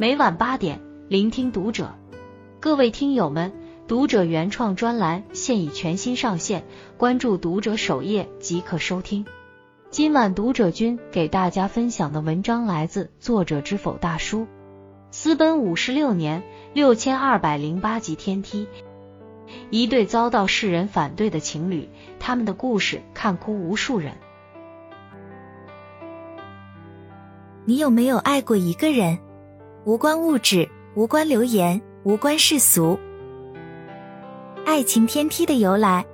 每晚八点，聆听读者。各位听友们，读者原创专栏现已全新上线，关注读者首页即可收听。今晚读者君给大家分享的文章来自作者知否大叔。私奔五十六年，六千二百零八级天梯。一对遭到世人反对的情侣，他们的故事看哭无数人。你有没有爱过一个人？无关物质，无关流言，无关世俗。爱情天梯的由来：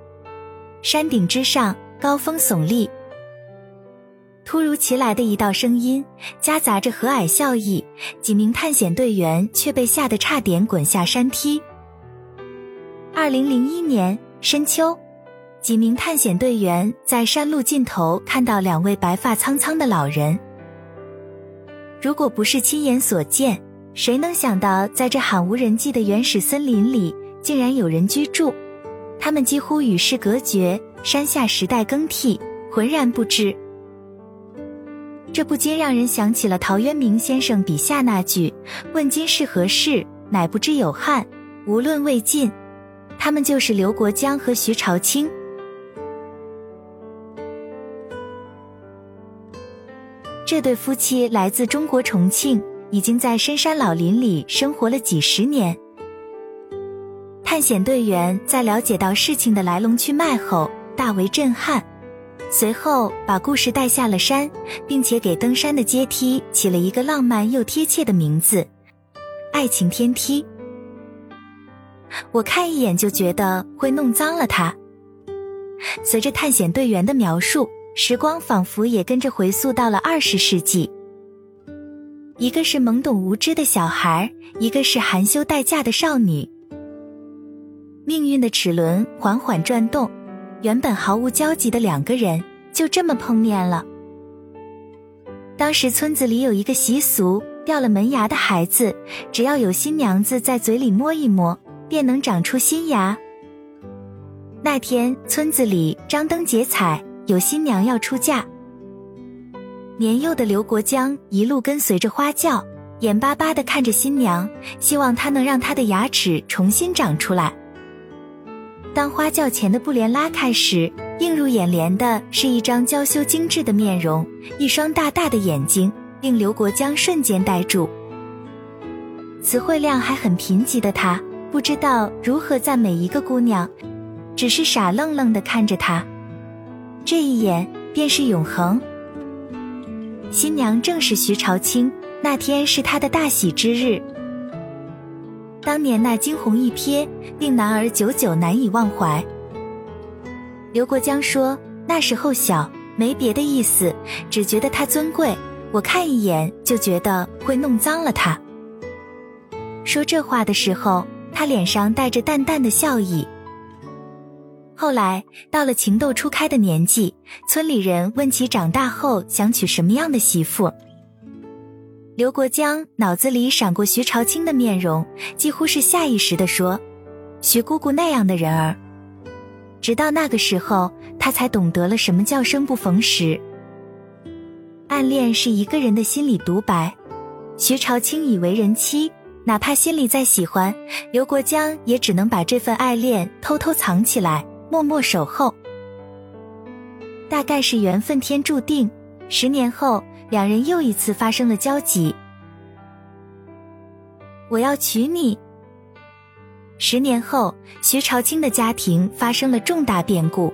山顶之上，高峰耸立，突如其来的一道声音，夹杂着和蔼笑意，几名探险队员却被吓得差点滚下山梯。二零零一年深秋，几名探险队员在山路尽头看到两位白发苍苍的老人。如果不是亲眼所见，谁能想到在这罕无人迹的原始森林里，竟然有人居住？他们几乎与世隔绝，山下时代更替，浑然不知。这不禁让人想起了陶渊明先生笔下那句：“问今是何世，乃不知有汉，无论魏晋。”他们就是刘国江和徐朝清。这对夫妻来自中国重庆，已经在深山老林里生活了几十年。探险队员在了解到事情的来龙去脉后，大为震撼，随后把故事带下了山，并且给登山的阶梯起了一个浪漫又贴切的名字——爱情天梯。我看一眼就觉得会弄脏了它。随着探险队员的描述，时光仿佛也跟着回溯到了二十世纪。一个是懵懂无知的小孩，一个是含羞待嫁的少女。命运的齿轮缓缓转动，原本毫无交集的两个人就这么碰面了。当时村子里有一个习俗，掉了门牙的孩子，只要有新娘子在嘴里摸一摸。便能长出新芽。那天村子里张灯结彩，有新娘要出嫁。年幼的刘国江一路跟随着花轿，眼巴巴地看着新娘，希望她能让他的牙齿重新长出来。当花轿前的布帘拉开时，映入眼帘的是一张娇羞精致的面容，一双大大的眼睛，令刘国江瞬间呆住。词汇量还很贫瘠的他。不知道如何赞美一个姑娘，只是傻愣愣地看着她，这一眼便是永恒。新娘正是徐朝清，那天是她的大喜之日。当年那惊鸿一瞥，令男儿久久难以忘怀。刘国江说：“那时候小，没别的意思，只觉得她尊贵，我看一眼就觉得会弄脏了她。”说这话的时候。他脸上带着淡淡的笑意。后来到了情窦初开的年纪，村里人问起长大后想娶什么样的媳妇，刘国江脑子里闪过徐朝清的面容，几乎是下意识地说：“徐姑姑那样的人儿。”直到那个时候，他才懂得了什么叫生不逢时。暗恋是一个人的心理独白，徐朝清已为人妻。哪怕心里再喜欢刘国江，也只能把这份爱恋偷偷藏起来，默默守候。大概是缘分天注定，十年后两人又一次发生了交集。我要娶你。十年后，徐朝清的家庭发生了重大变故，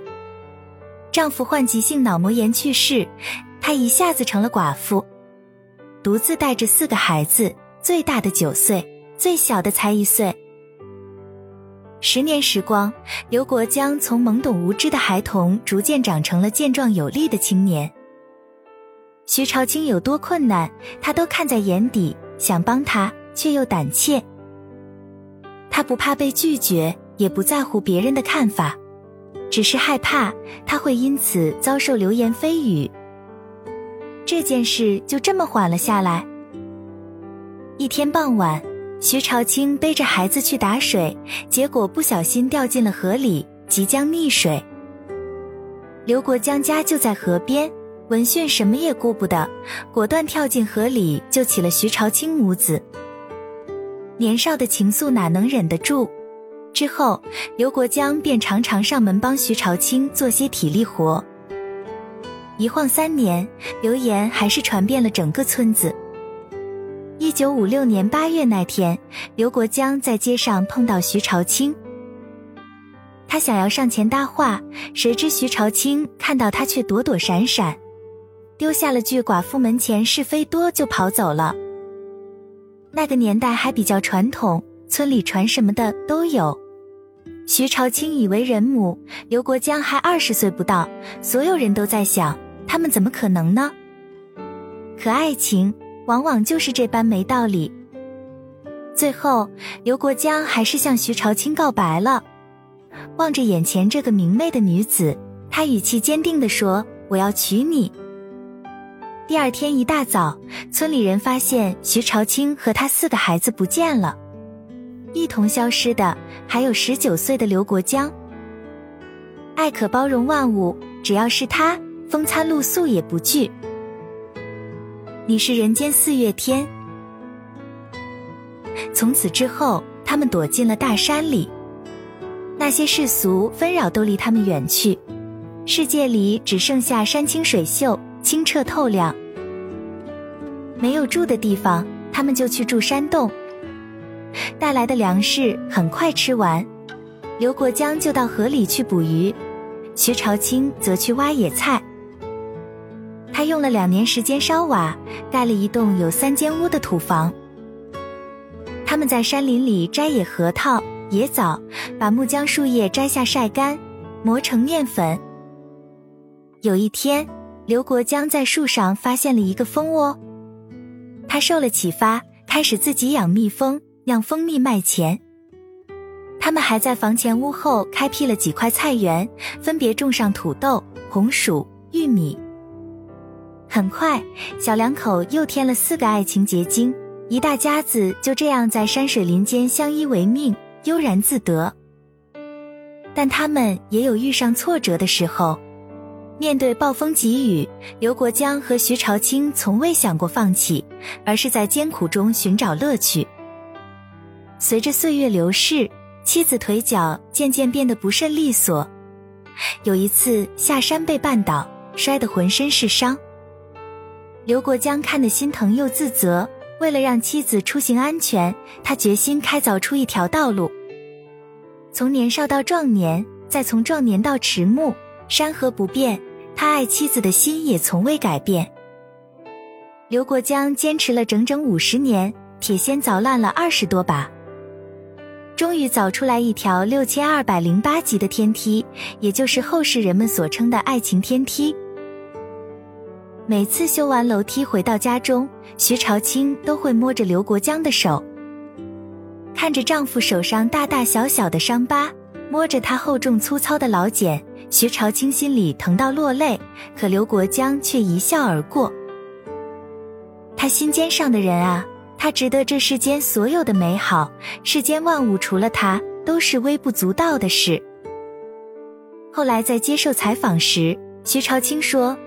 丈夫患急性脑膜炎去世，她一下子成了寡妇，独自带着四个孩子。最大的九岁，最小的才一岁。十年时光，刘国江从懵懂无知的孩童，逐渐长成了健壮有力的青年。徐朝清有多困难，他都看在眼底，想帮他，却又胆怯。他不怕被拒绝，也不在乎别人的看法，只是害怕他会因此遭受流言蜚语。这件事就这么缓了下来。一天傍晚，徐朝清背着孩子去打水，结果不小心掉进了河里，即将溺水。刘国江家就在河边，闻讯什么也顾不得，果断跳进河里救起了徐朝清母子。年少的情愫哪能忍得住？之后，刘国江便常常上门帮徐朝清做些体力活。一晃三年，流言还是传遍了整个村子。一九五六年八月那天，刘国江在街上碰到徐朝清，他想要上前搭话，谁知徐朝清看到他却躲躲闪闪，丢下了句“寡妇门前是非多”就跑走了。那个年代还比较传统，村里传什么的都有。徐朝清已为人母，刘国江还二十岁不到，所有人都在想。他们怎么可能呢？可爱情往往就是这般没道理。最后，刘国江还是向徐朝清告白了。望着眼前这个明媚的女子，他语气坚定地说：“我要娶你。”第二天一大早，村里人发现徐朝清和他四个孩子不见了，一同消失的还有十九岁的刘国江。爱可包容万物，只要是他。风餐露宿也不惧，你是人间四月天。从此之后，他们躲进了大山里，那些世俗纷扰都离他们远去，世界里只剩下山清水秀、清澈透亮。没有住的地方，他们就去住山洞。带来的粮食很快吃完，刘国江就到河里去捕鱼，徐朝清则去挖野菜。用了两年时间烧瓦，盖了一栋有三间屋的土房。他们在山林里摘野核桃、野枣，把木浆树叶摘下晒干，磨成面粉。有一天，刘国江在树上发现了一个蜂窝，他受了启发，开始自己养蜜蜂，酿蜂蜜卖钱。他们还在房前屋后开辟了几块菜园，分别种上土豆、红薯、玉米。很快，小两口又添了四个爱情结晶，一大家子就这样在山水林间相依为命，悠然自得。但他们也有遇上挫折的时候。面对暴风疾雨，刘国江和徐朝清从未想过放弃，而是在艰苦中寻找乐趣。随着岁月流逝，妻子腿脚渐渐变得不甚利索，有一次下山被绊倒，摔得浑身是伤。刘国江看得心疼又自责，为了让妻子出行安全，他决心开凿出一条道路。从年少到壮年，再从壮年到迟暮，山河不变，他爱妻子的心也从未改变。刘国江坚持了整整五十年，铁锨凿烂了二十多把，终于凿出来一条六千二百零八级的天梯，也就是后世人们所称的爱情天梯。每次修完楼梯回到家中，徐朝清都会摸着刘国江的手，看着丈夫手上大大小小的伤疤，摸着他厚重粗糙的老茧，徐朝清心里疼到落泪，可刘国江却一笑而过。他心尖上的人啊，他值得这世间所有的美好，世间万物除了他都是微不足道的事。后来在接受采访时，徐朝清说。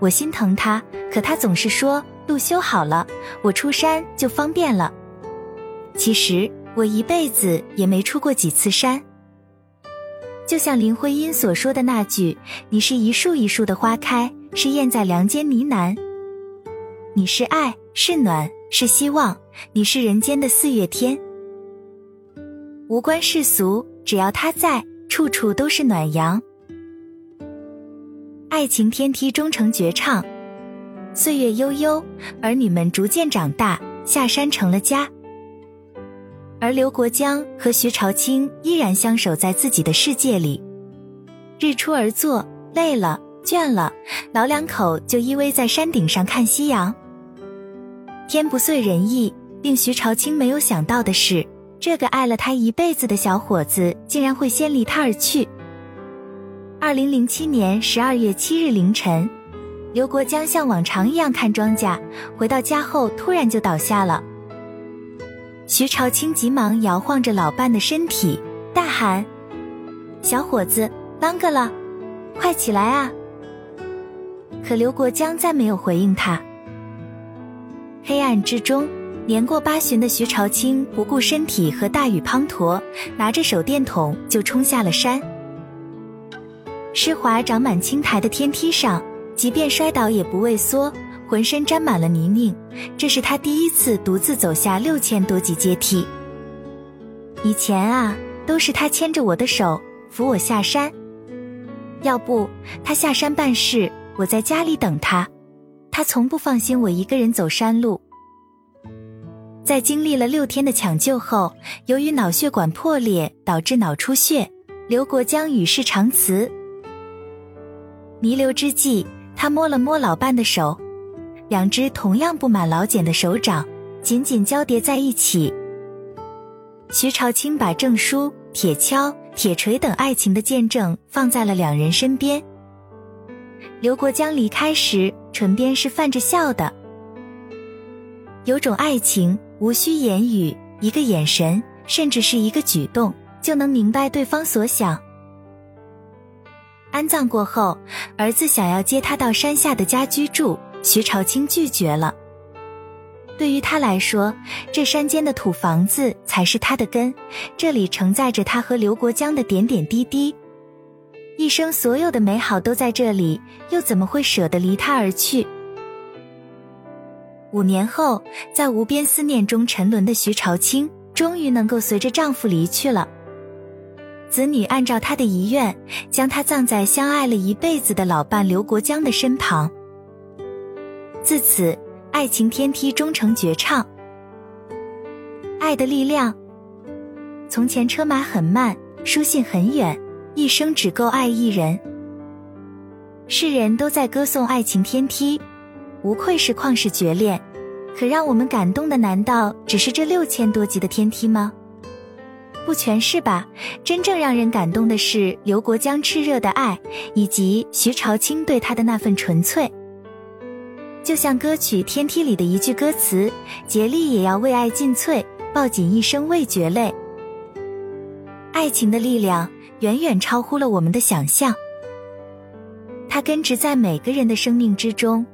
我心疼他，可他总是说路修好了，我出山就方便了。其实我一辈子也没出过几次山。就像林徽因所说的那句：“你是一树一树的花开，是燕在梁间呢喃。你是爱，是暖，是希望，你是人间的四月天。无关世俗，只要他在，处处都是暖阳。”爱情天梯终成绝唱，岁月悠悠，儿女们逐渐长大，下山成了家。而刘国江和徐朝清依然相守在自己的世界里。日出而作，累了倦了，老两口就依偎在山顶上看夕阳。天不遂人意，令徐朝清没有想到的是，这个爱了他一辈子的小伙子，竟然会先离他而去。二零零七年十二月七日凌晨，刘国江像往常一样看庄稼，回到家后突然就倒下了。徐朝清急忙摇晃着老伴的身体，大喊：“小伙子，啷个了？快起来啊！”可刘国江再没有回应他。黑暗之中，年过八旬的徐朝清不顾身体和大雨滂沱，拿着手电筒就冲下了山。湿滑长满青苔的天梯上，即便摔倒也不畏缩，浑身沾满了泥泞。这是他第一次独自走下六千多级阶梯。以前啊，都是他牵着我的手扶我下山。要不他下山办事，我在家里等他。他从不放心我一个人走山路。在经历了六天的抢救后，由于脑血管破裂导致脑出血，刘国江与世长辞。弥留之际，他摸了摸老伴的手，两只同样布满老茧的手掌紧紧交叠在一起。徐朝清把证书、铁锹、铁锤等爱情的见证放在了两人身边。刘国江离开时，唇边是泛着笑的。有种爱情，无需言语，一个眼神，甚至是一个举动，就能明白对方所想。安葬过后，儿子想要接他到山下的家居住，徐朝清拒绝了。对于他来说，这山间的土房子才是他的根，这里承载着他和刘国江的点点滴滴，一生所有的美好都在这里，又怎么会舍得离他而去？五年后，在无边思念中沉沦的徐朝清，终于能够随着丈夫离去了。子女按照他的遗愿，将他葬在相爱了一辈子的老伴刘国江的身旁。自此，爱情天梯终成绝唱。爱的力量。从前车马很慢，书信很远，一生只够爱一人。世人都在歌颂爱情天梯，无愧是旷世绝恋。可让我们感动的，难道只是这六千多级的天梯吗？不全是吧？真正让人感动的是刘国江炽热的爱，以及徐朝清对他的那份纯粹。就像歌曲《天梯》里的一句歌词：“竭力也要为爱尽瘁，抱紧一生未觉累。”爱情的力量远远超乎了我们的想象，它根植在每个人的生命之中。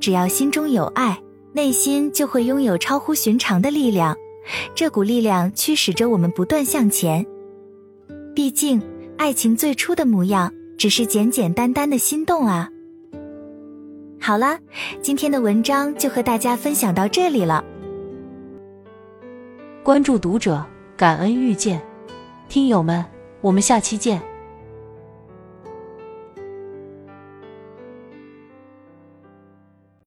只要心中有爱，内心就会拥有超乎寻常的力量。这股力量驱使着我们不断向前。毕竟，爱情最初的模样只是简简单单的心动啊。好了，今天的文章就和大家分享到这里了。关注读者，感恩遇见，听友们，我们下期见。